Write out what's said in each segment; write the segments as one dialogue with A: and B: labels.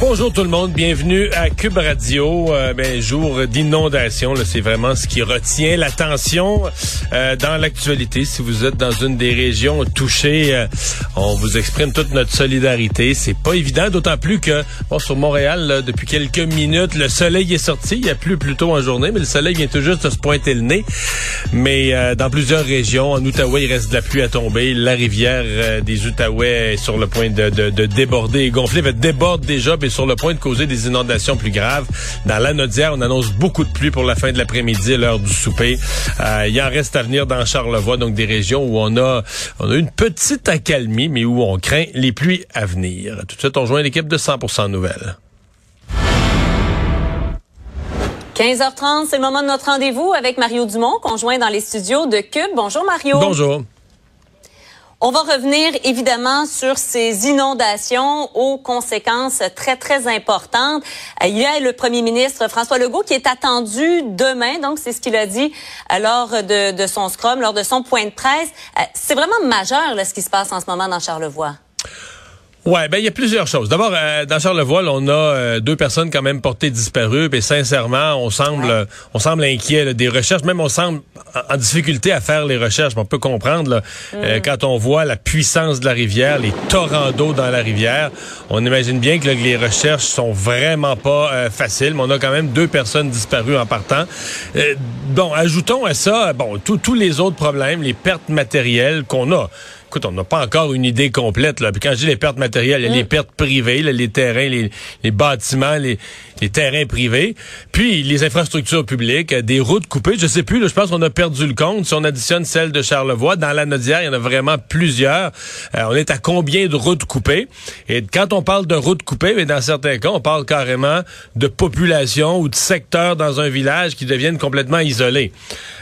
A: Bonjour tout le monde, bienvenue à Cube Radio. Euh, ben, jour d'inondation, c'est vraiment ce qui retient l'attention euh, dans l'actualité. Si vous êtes dans une des régions touchées, euh, on vous exprime toute notre solidarité. C'est pas évident, d'autant plus que bon, sur Montréal, depuis quelques minutes, le soleil est sorti. Il y a plus plus tôt en journée, mais le soleil vient tout juste de se pointer le nez. Mais euh, dans plusieurs régions, en Outaouais, il reste de la pluie à tomber. La rivière des Outaouais est sur le point de, de, de déborder et gonfler. Elle déborde déjà est sur le point de causer des inondations plus graves. Dans l'Anodière, on annonce beaucoup de pluie pour la fin de l'après-midi, l'heure du souper. Euh, il en reste à venir dans Charlevoix, donc des régions où on a, on a une petite accalmie, mais où on craint les pluies à venir. Tout de suite, on rejoint l'équipe de 100% Nouvelles.
B: 15h30, c'est le moment de notre rendez-vous avec Mario Dumont, conjoint dans les studios de Cube. Bonjour Mario.
A: Bonjour.
B: On va revenir évidemment sur ces inondations aux conséquences très, très importantes. Euh, il y a le premier ministre François Legault qui est attendu demain, donc c'est ce qu'il a dit euh, lors de, son scrum, lors de son point de presse. Euh, c'est vraiment majeur là, ce qui se passe en ce moment dans Charlevoix.
A: Ouais, ben il y a plusieurs choses. D'abord, euh, dans Charlevoix, on a euh, deux personnes quand même portées disparues. Et sincèrement, on semble, on semble inquiet des recherches. Même on semble en, difficulté à faire les recherches. On peut comprendre euh, mm. quand on voit la puissance de la rivière, les torrents d'eau dans la rivière. On imagine bien que, les recherches sont vraiment pas faciles. Mais on a quand même deux personnes disparues en partant. bon, ajoutons à ça, bon, tous les autres problèmes, les pertes matérielles qu'on a écoute, on n'a pas encore une idée complète. Là. Puis quand je dis les pertes matérielles, il y a les pertes privées, les terrains, les, bâtiments, les, terrains privés, puis les infrastructures publiques, euh, des routes coupées. Je sais plus, je pense qu'on a perdu le compte. Si on additionne celle de Charlevoix, dans la Nodière, il y en a vraiment plusieurs. Euh, on est à combien de routes coupées? Et quand on parle de routes coupées, mais dans certains cas, on parle carrément de population ou de secteurs dans un village qui deviennent complètement isolés.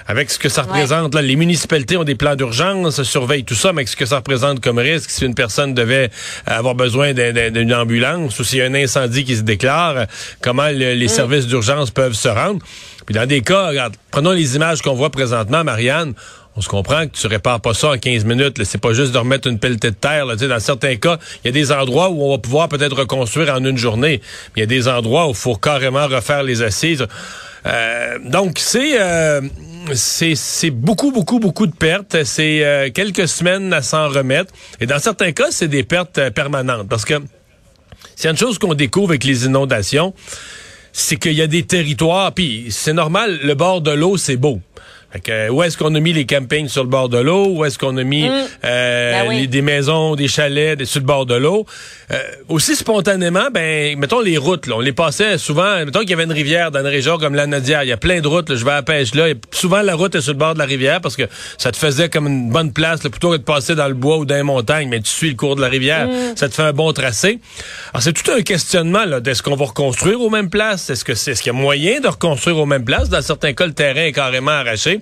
A: Avec ce que ça représente, là, les municipalités ont des plans d'urgence, surveillent tout ça, mais ce que ça représente comme risque si une personne devait avoir besoin d'une ambulance ou s'il y a un incendie qui se déclare, comment les mm. services d'urgence peuvent se rendre. Puis dans des cas, regarde, prenons les images qu'on voit présentement, Marianne, on se comprend que tu répares pas ça en 15 minutes. C'est pas juste de remettre une pelletée de terre. Là. Dans certains cas, il y a des endroits où on va pouvoir peut-être reconstruire en une journée. Il y a des endroits où il faut carrément refaire les assises. Euh, donc, c'est... Euh, c'est beaucoup, beaucoup, beaucoup de pertes. C'est euh, quelques semaines à s'en remettre. Et dans certains cas, c'est des pertes euh, permanentes. Parce que c'est une chose qu'on découvre avec les inondations, c'est qu'il y a des territoires, puis c'est normal, le bord de l'eau, c'est beau. Fait où est-ce qu'on a mis les campings sur le bord de l'eau? Où est-ce qu'on a mis mm. euh, ben des maisons, des chalets des, sur le bord de l'eau? Euh, aussi spontanément, ben, mettons les routes. Là, on les passait souvent. Mettons qu'il y avait une rivière dans une région comme la Nodière. Il y a plein de routes. je vais à la pêche là. Et souvent, la route est sur le bord de la rivière parce que ça te faisait comme une bonne place plutôt que de passer dans le bois ou dans les montagnes. Mais tu suis le cours de la rivière. Mm. Ça te fait un bon tracé. Alors, c'est tout un questionnement là, d'est-ce qu'on va reconstruire aux mêmes places? Est-ce que c'est, est-ce qu'il y a moyen de reconstruire aux mêmes places? Dans certains cas, le terrain est carrément arraché.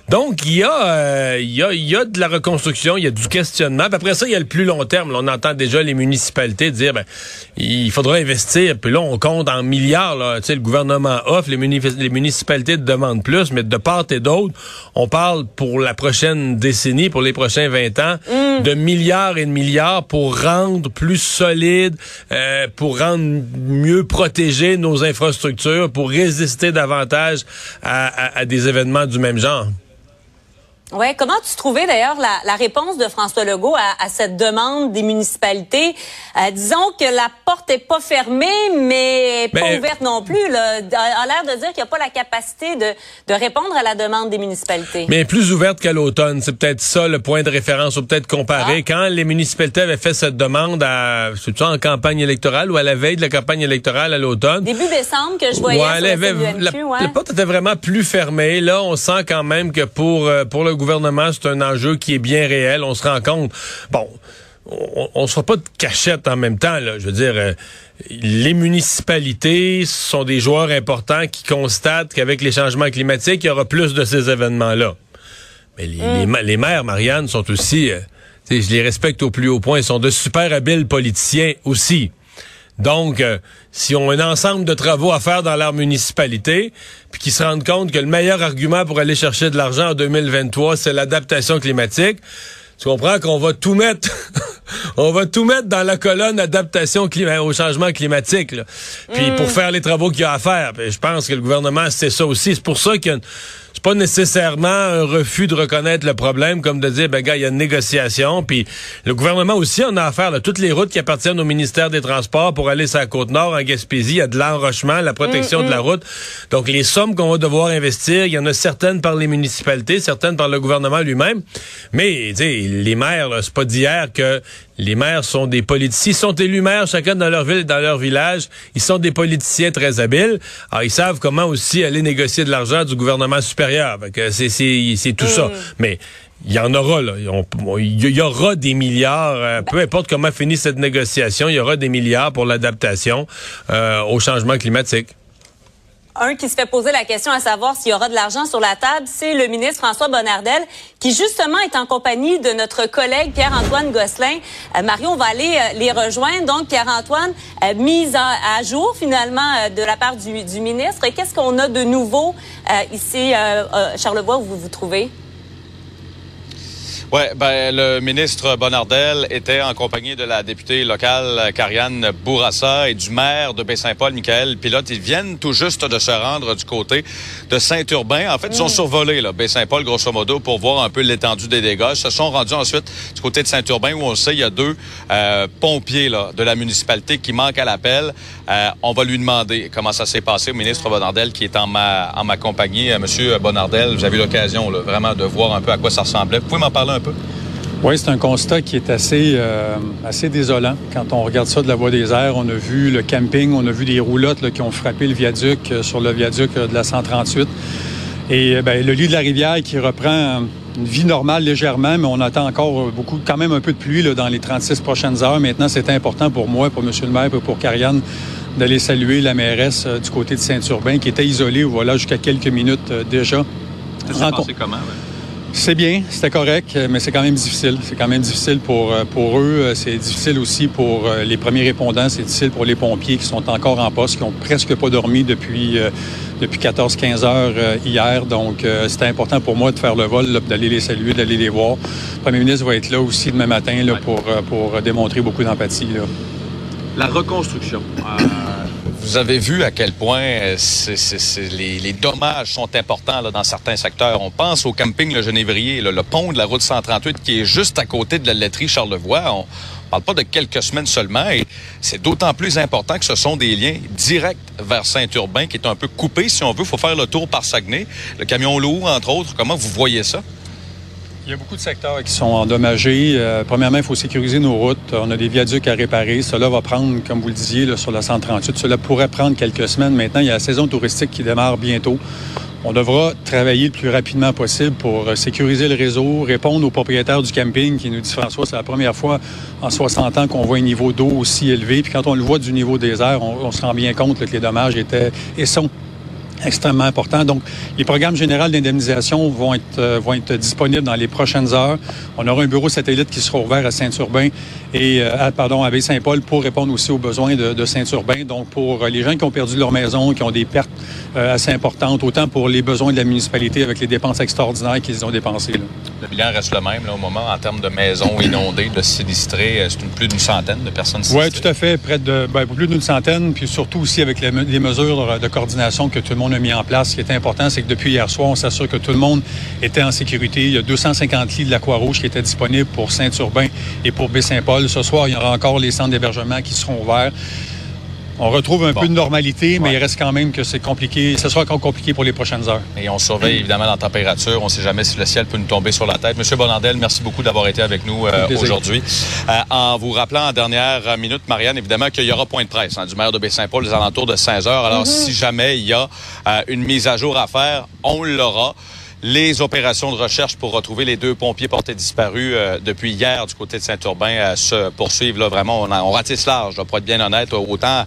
A: Donc, il y, a, euh, il, y a, il y a de la reconstruction, il y a du questionnement. Puis après ça, il y a le plus long terme. on entend déjà les municipalités dire, ben, il faudra investir. Puis là, on compte en milliards. Là. le gouvernement offre, les, les municipalités demandent plus, mais de part et d'autre, on parle pour la prochaine décennie, pour les prochains 20 ans, mm. de milliards et de milliards pour rendre plus solide, euh, pour rendre mieux protégées nos infrastructures, pour résister davantage à, à des événements du même genre.
B: Ouais, comment tu trouvais d'ailleurs la, la, réponse de François Legault à, à cette demande des municipalités? Euh, Disons que la porte est pas fermée, mais pas ben, ouverte non plus. Là. A, l'air de dire qu'il n'y a pas la capacité de, de, répondre à la demande des municipalités.
A: Mais plus ouverte qu'à l'automne, c'est peut-être ça le point de référence ou peut-être comparé. Ah. Quand les municipalités avaient fait cette demande à, c'est en campagne électorale ou à la veille de la campagne électorale à l'automne?
B: Début décembre que je voyais. Ouais,
A: la, la, porte était vraiment plus fermée. Là, on sent quand même que pour euh, pour le gouvernement, c'est un enjeu qui est bien réel. On se rend compte. Bon on ne se fera pas de cachette en même temps. Là. Je veux dire, euh, les municipalités sont des joueurs importants qui constatent qu'avec les changements climatiques, il y aura plus de ces événements-là. Mais les, mm. les, maires, Marianne, sont aussi, euh, je les respecte au plus haut point, ils sont de super habiles politiciens aussi. Donc, euh, si on a un ensemble de travaux à faire dans leur municipalité, puis qu'ils se rendent compte que le meilleur argument pour aller chercher de l'argent en 2023, c'est l'adaptation climatique, tu comprends qu'on va tout mettre, on va tout mettre dans la colonne adaptation au changement climatique. Puis pour mm. faire les travaux qu'il y a à faire. je pense que le gouvernement c'est ça aussi. C'est pour ça qu'il y a c'est pas nécessairement un refus de reconnaître le problème, comme de dire, ben gars, il y a une négociation. Puis le gouvernement aussi en a affaire. Là, toutes les routes qui appartiennent au ministère des Transports pour aller sur la côte nord, en Gaspésie, il y a de l'enrochement, la protection de la route. Donc les sommes qu'on va devoir investir, il y en a certaines par les municipalités, certaines par le gouvernement lui-même. Mais les maires, c'est pas d'hier que les maires sont des politiciens. Ils sont élus maires, chacun dans leur ville, dans leur village. Ils sont des politiciens très habiles. Alors, ils savent comment aussi aller négocier de l'argent du gouvernement supérieur. C'est tout ça. Mm. Mais il y en aura, là. Il y aura des milliards, euh, peu importe comment finit cette négociation, il y aura des milliards pour l'adaptation euh, au changement climatique
B: un qui se fait poser la question à savoir s'il y aura de l'argent sur la table, c'est le ministre François Bonnardel, qui justement est en compagnie de notre collègue Pierre-Antoine Gosselin. Euh, Mario, on va aller euh, les rejoindre. Donc, Pierre-Antoine, euh, mise à, jour finalement de la part du, du ministre. Qu'est-ce qu'on a de nouveau ici, Charlevoix, où vous vous trouvez?
C: Oui, ben, le ministre Bonardel était en compagnie de la députée locale Karianne Bourassa et du maire de Baie-Saint-Paul, Michael Pilote. Ils viennent tout juste de se rendre du côté de Saint-Urbain. En fait, ils ont mm. survolé Baie-Saint-Paul, grosso modo, pour voir un peu l'étendue des dégâts. Ils se sont rendus ensuite du côté de Saint-Urbain, où on sait il y a deux euh, pompiers là, de la municipalité qui manquent à l'appel. Euh, on va lui demander comment ça s'est passé au ministre Bonardel, qui est en ma, en ma compagnie. Euh, Monsieur Bonardel, vous avez eu l'occasion vraiment de voir un peu à quoi ça ressemblait. Vous pouvez m'en parler un
D: oui, c'est un constat qui est assez, euh, assez désolant. Quand on regarde ça de la voie des airs, on a vu le camping, on a vu des roulottes qui ont frappé le viaduc euh, sur le viaduc euh, de la 138. Et ben, le lit de la rivière qui reprend une vie normale légèrement, mais on attend encore beaucoup, quand même un peu de pluie dans les 36 prochaines heures. Maintenant, c'est important pour moi, pour M. le maire et pour Carianne d'aller saluer la mairesse du côté de Saint-Urbain qui était isolée voilà, jusqu'à quelques minutes déjà.
C: Ça s'est comment?
D: C'est bien, c'était correct, mais c'est quand même difficile. C'est quand même difficile pour, euh, pour eux. C'est difficile aussi pour euh, les premiers répondants. C'est difficile pour les pompiers qui sont encore en poste, qui ont presque pas dormi depuis, euh, depuis 14-15 heures hier. Donc, c'était important pour moi de faire le vol, d'aller les saluer, d'aller les voir. Le premier ministre va être là aussi demain matin là, pour, pour démontrer beaucoup d'empathie.
C: La reconstruction. Vous avez vu à quel point euh, les, dommages sont importants dans certains secteurs. On pense au camping Le Genévrier, le pont de la route 138 qui est juste à côté de la laiterie Charlevoix. On parle pas de quelques semaines seulement et c'est d'autant plus important que ce sont des liens directs vers Saint-Urbain qui est un peu coupé si on veut. Il faut faire le tour par Saguenay. Le camion lourd, entre autres. Comment vous voyez ça?
D: Il y a beaucoup de secteurs qui sont endommagés. Euh, premièrement, il faut sécuriser nos routes. On a des viaducs à réparer. Cela va prendre, comme vous le disiez, sur la 138, cela pourrait prendre quelques semaines. Maintenant, il y a la saison touristique qui démarre bientôt. On devra travailler le plus rapidement possible pour euh, sécuriser le réseau, répondre aux propriétaires du camping qui nous disent, François, c'est la première fois en 60 ans qu'on voit un niveau d'eau aussi élevé. Puis quand on le voit du niveau des airs, on, se rend bien compte que les dommages étaient et sont extrêmement important. Donc, les programmes généraux d'indemnisation vont être, euh, vont être disponibles dans les prochaines heures. On aura un bureau satellite qui sera ouvert à Saint-Urbain et euh, à, pardon, à Baie-Saint-Paul pour répondre aussi aux besoins de, de Saint-Urbain. Donc, pour euh, les gens qui ont perdu leur maison, qui ont des pertes assez importantes, autant pour les besoins de la municipalité avec les dépenses extraordinaires qu'ils ont dépensées.
C: Le bilan reste le même là, au moment en termes de maisons inondées, de sinistrés. C'est plus d'une centaine de personnes
D: sinistrées. Oui, tout à fait. Près de ben, plus d'une centaine, puis surtout aussi avec les, les mesures de coordination que tout le monde Ce qui est important, c'est que depuis hier soir, on s'assure que tout le monde était en sécurité. Il y a 250 lits de la Croix-Rouge qui étaient disponibles pour Saint-Urbain et pour Baie-Saint-Paul. Ce soir, il y aura encore les centres d'hébergement qui seront ouverts. On retrouve un peu de normalité, mais il reste quand même que c'est compliqué. Ce sera encore compliqué pour les prochaines heures.
C: Et on surveille évidemment la température. On ne sait jamais si le ciel peut nous tomber sur la tête. Monsieur Bonandel, merci beaucoup d'avoir été avec nous euh, aujourd'hui. Euh, en vous rappelant en dernière minute, Marianne, évidemment qu'il y aura point de presse hein, du maire de Baie-Saint-Paul aux alentours de 16 heures. Alors, mm-hmm. si jamais il y a euh, une mise à jour à faire, on l'aura. Les opérations de recherche pour retrouver les deux pompiers portés disparus euh, depuis hier du côté de Saint-Urbain euh, se poursuivent. Là, vraiment, on, on ratisse large, pour être bien honnête. Autant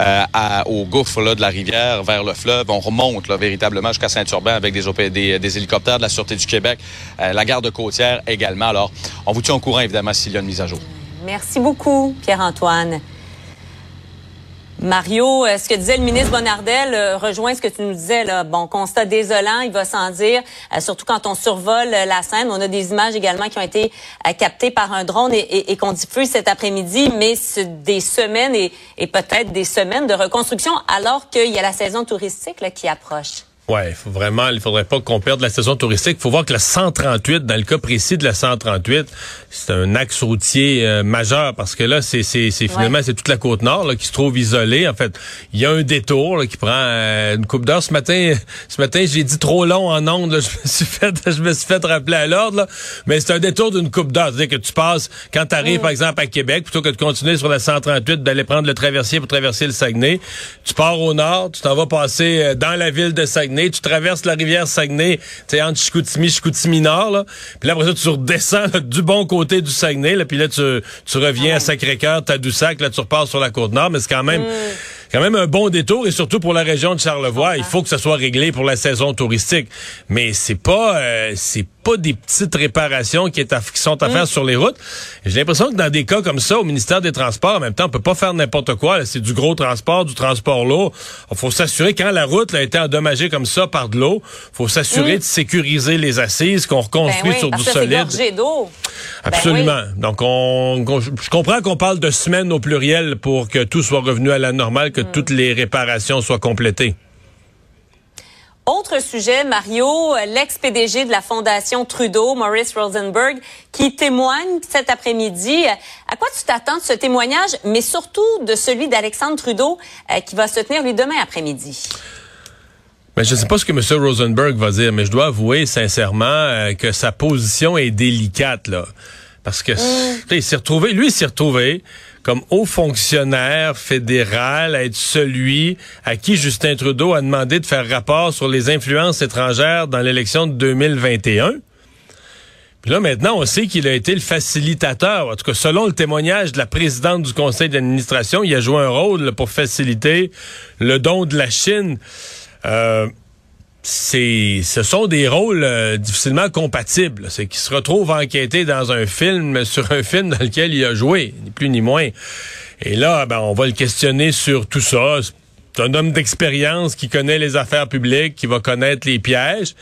C: euh, au gouffre là, de la rivière vers le fleuve, on remonte là, véritablement jusqu'à Saint-Urbain avec des, des, des, hélicoptères de la Sûreté du Québec, la garde côtière également. Alors, on vous tient au courant, évidemment, s'il y a une mise à jour.
B: Merci beaucoup, Pierre-Antoine. Mario, euh, ce que disait le ministre Bonardel euh, rejoint ce que tu nous disais. Là. Bon, constat désolant, il va sans dire, euh, surtout quand on survole la scène. On a des images également qui ont été captées par un drone et, qu'on diffuse cet après-midi, mais c'est des semaines et, peut-être des semaines de reconstruction alors qu'il y a la saison touristique qui approche.
A: Ouais, faut vraiment, il faudrait pas qu'on perde la saison touristique. Il faut voir que la 138, dans le cas précis de la 138, c'est un axe routier euh, majeur parce que là, c'est c'est finalement c'est toute la côte nord là, qui se trouve isolée. En fait, il y a un détour qui prend euh, une coupe d'heure. Ce matin, ce matin, j'ai dit trop long en ondes. je me suis fait, je me suis fait rappeler à l'ordre. Mais c'est un détour d'une coupe d'heure, c'est-à-dire que tu passes quand tu arrives par exemple à Québec, plutôt que de continuer sur la 138, d'aller prendre le traversier pour traverser le Saguenay, tu pars au nord, tu t'en vas passer euh, dans la ville de Saguenay tu traverses la rivière Saguenay, tu entre Chicoutimi, Chicoutimi Nord, là. Puis là, après ça, tu redescends du bon côté du Saguenay, là, puis là, tu, tu reviens à Sacré-Cœur, Tadoussac, là, tu repars sur la côte nord, mais c'est quand même... Mm. quand même un bon détour et surtout pour la région de Charlevoix, il faut que ça soit réglé pour la saison touristique. Mais c'est pas euh, c'est pas des petites réparations qui, est qui sont à faire mm. sur les routes. J'ai l'impression que dans des cas comme ça, au ministère des Transports, en même temps, on peut pas faire n'importe quoi. C'est du gros transport, du transport lourd. Il faut s'assurer, quand la route a été endommagée comme ça par de l'eau, faut s'assurer mm. de sécuriser les assises, qu'on reconstruit
B: ben
A: sur du solide.
B: d'eau.
A: Ben Absolument. Donc, on, je comprends qu'on parle de semaines au pluriel pour que tout soit revenu à la normale, que mm. toutes les réparations soient complétées.
B: Autre sujet, Mario, l'ex-PDG de la Fondation Trudeau, Maurice Rosenberg, qui témoigne cet après-midi. À quoi tu t'attends de ce témoignage, mais surtout de celui d'Alexandre Trudeau, euh, qui va se tenir lui demain après-midi?
A: Mais je ne sais pas ce que M. Rosenberg va dire, mais je dois avouer sincèrement euh, que sa position est délicate, là. Parce que, mm. il s'est retrouvé, lui, il s'est retrouvé comme haut fonctionnaire fédéral à être celui à qui Justin Trudeau a demandé de faire rapport sur les influences étrangères dans l'élection de 2021. Puis là, maintenant, on sait qu'il a été le facilitateur. En tout cas, selon le témoignage de la présidente du conseil d'administration, il a joué un rôle pour faciliter le don de la Chine. Euh, c'est, ce sont des rôles euh, difficilement compatibles. C'est qu'il se retrouve enquêté dans un film, sur un film dans lequel il a joué, ni plus ni moins. Et là, ben, on va le questionner sur tout ça. C'est un homme d'expérience qui connaît les affaires publiques, qui va connaître les pièges,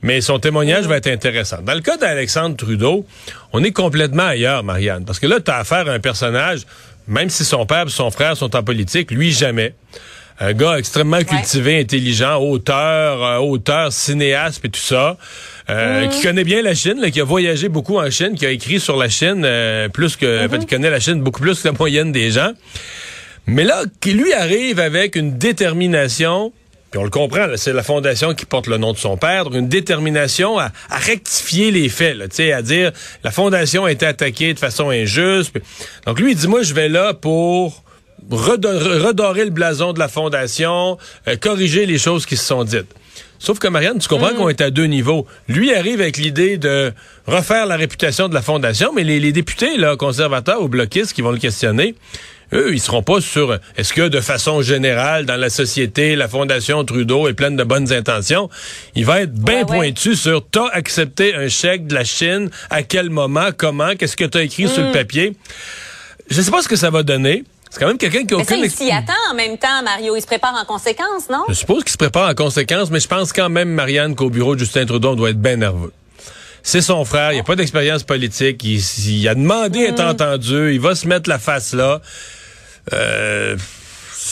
A: mais son témoignage va être intéressant. Dans le cas d'Alexandre Trudeau, on est complètement ailleurs, Marianne, parce que là, tu as affaire à un personnage, même si son père et son frère sont en politique, lui jamais un gars extrêmement cultivé, intelligent, auteur, euh, auteur, cinéaste et tout ça, euh, qui connaît bien la Chine, qui a voyagé beaucoup en Chine, qui a écrit sur la Chine euh, plus que, en fait, mm-hmm. connaît la Chine beaucoup plus que la moyenne des gens. Mais là, qui lui arrive avec une détermination puis on le comprend, c'est la fondation qui porte le nom de son père, une détermination à, rectifier les faits, là, à dire la fondation a été attaquée de façon injuste. Donc lui, il dit, moi, je vais là pour redorer le blason de la fondation, euh, corriger les choses qui se sont dites. Sauf que Marianne, tu comprends mm. qu'on est à deux niveaux. Lui arrive avec l'idée de refaire la réputation de la fondation, mais les, députés là, conservateurs ou bloquistes qui vont le questionner, eux, ils seront pas sur est-ce que de façon générale dans la société, la fondation Trudeau est pleine de bonnes intentions? Il va être bien pointu sur t'as accepté un chèque de la Chine, à quel moment, comment, qu'est-ce que tu as écrit sur le mm. papier? Je sais pas ce que ça va donner. C'est quand même quelqu'un qui a aucune...
B: Mais ça, il s'y attend en même temps, Mario. Il se prépare en conséquence, non?
A: Je suppose qu'il se prépare en conséquence, mais je pense quand même, Marianne, qu'au bureau de Justin Trudeau, on doit être bien nerveux. C'est son frère, il n'a a pas d'expérience politique, il, a demandé à être mm. entendu, il va se mettre la face là. Euh,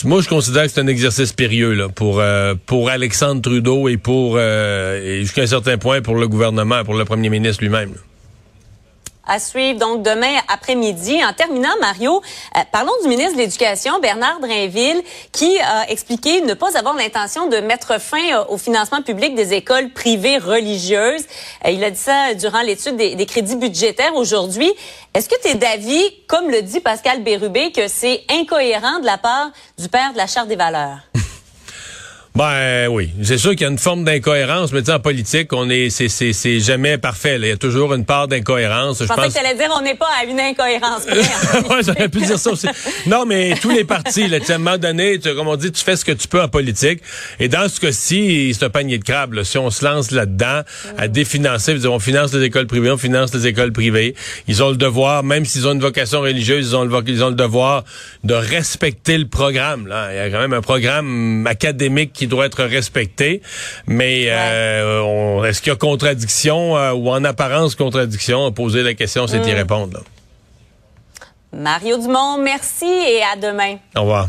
A: moi, je considère que c'est un exercice périlleux là, pour, euh, pour Alexandre Trudeau et pour euh, et jusqu'à un certain point pour le gouvernement, pour le premier ministre lui-même
B: à suivre donc demain après-midi. En terminant, Mario, euh, parlons du ministre de l'Éducation, Bernard Drainville, qui a expliqué ne pas avoir l'intention de mettre fin euh, au financement public des écoles privées religieuses. Euh, il a dit ça durant l'étude des, des, crédits budgétaires aujourd'hui. Est-ce que tu es d'avis, comme le dit Pascal Bérubé, que c'est incohérent de la part du père de la Charte des valeurs?
A: Ben oui, c'est sûr qu'il y a une forme d'incohérence, mais en politique, on est, c'est, c'est, c'est jamais parfait. Il y a toujours une part d'incohérence.
B: Je, je pensais que tu allais dire on n'est pas à une incohérence.
A: ouais, j'aurais pu dire ça aussi. Non, mais tous les partis, là, à un moment donné, tu, comme on dit, tu fais ce que tu peux en politique. Et dans ce cas-ci, c'est un panier de crabes. Là. Si on se lance là-dedans à mm. définancer, on finance les écoles privées, on finance les écoles privées. Ils ont le devoir, même s'ils ont une vocation religieuse, ils ont le, ils ont le devoir de respecter le programme. Là. Il y a quand même un programme académique qui doit être respecté. Mais euh, est-ce qu'il y a contradiction euh, ou en apparence contradiction? Poser la question, c'est y mm. répondre.
B: Mario Dumont, merci et à demain.
A: Au revoir.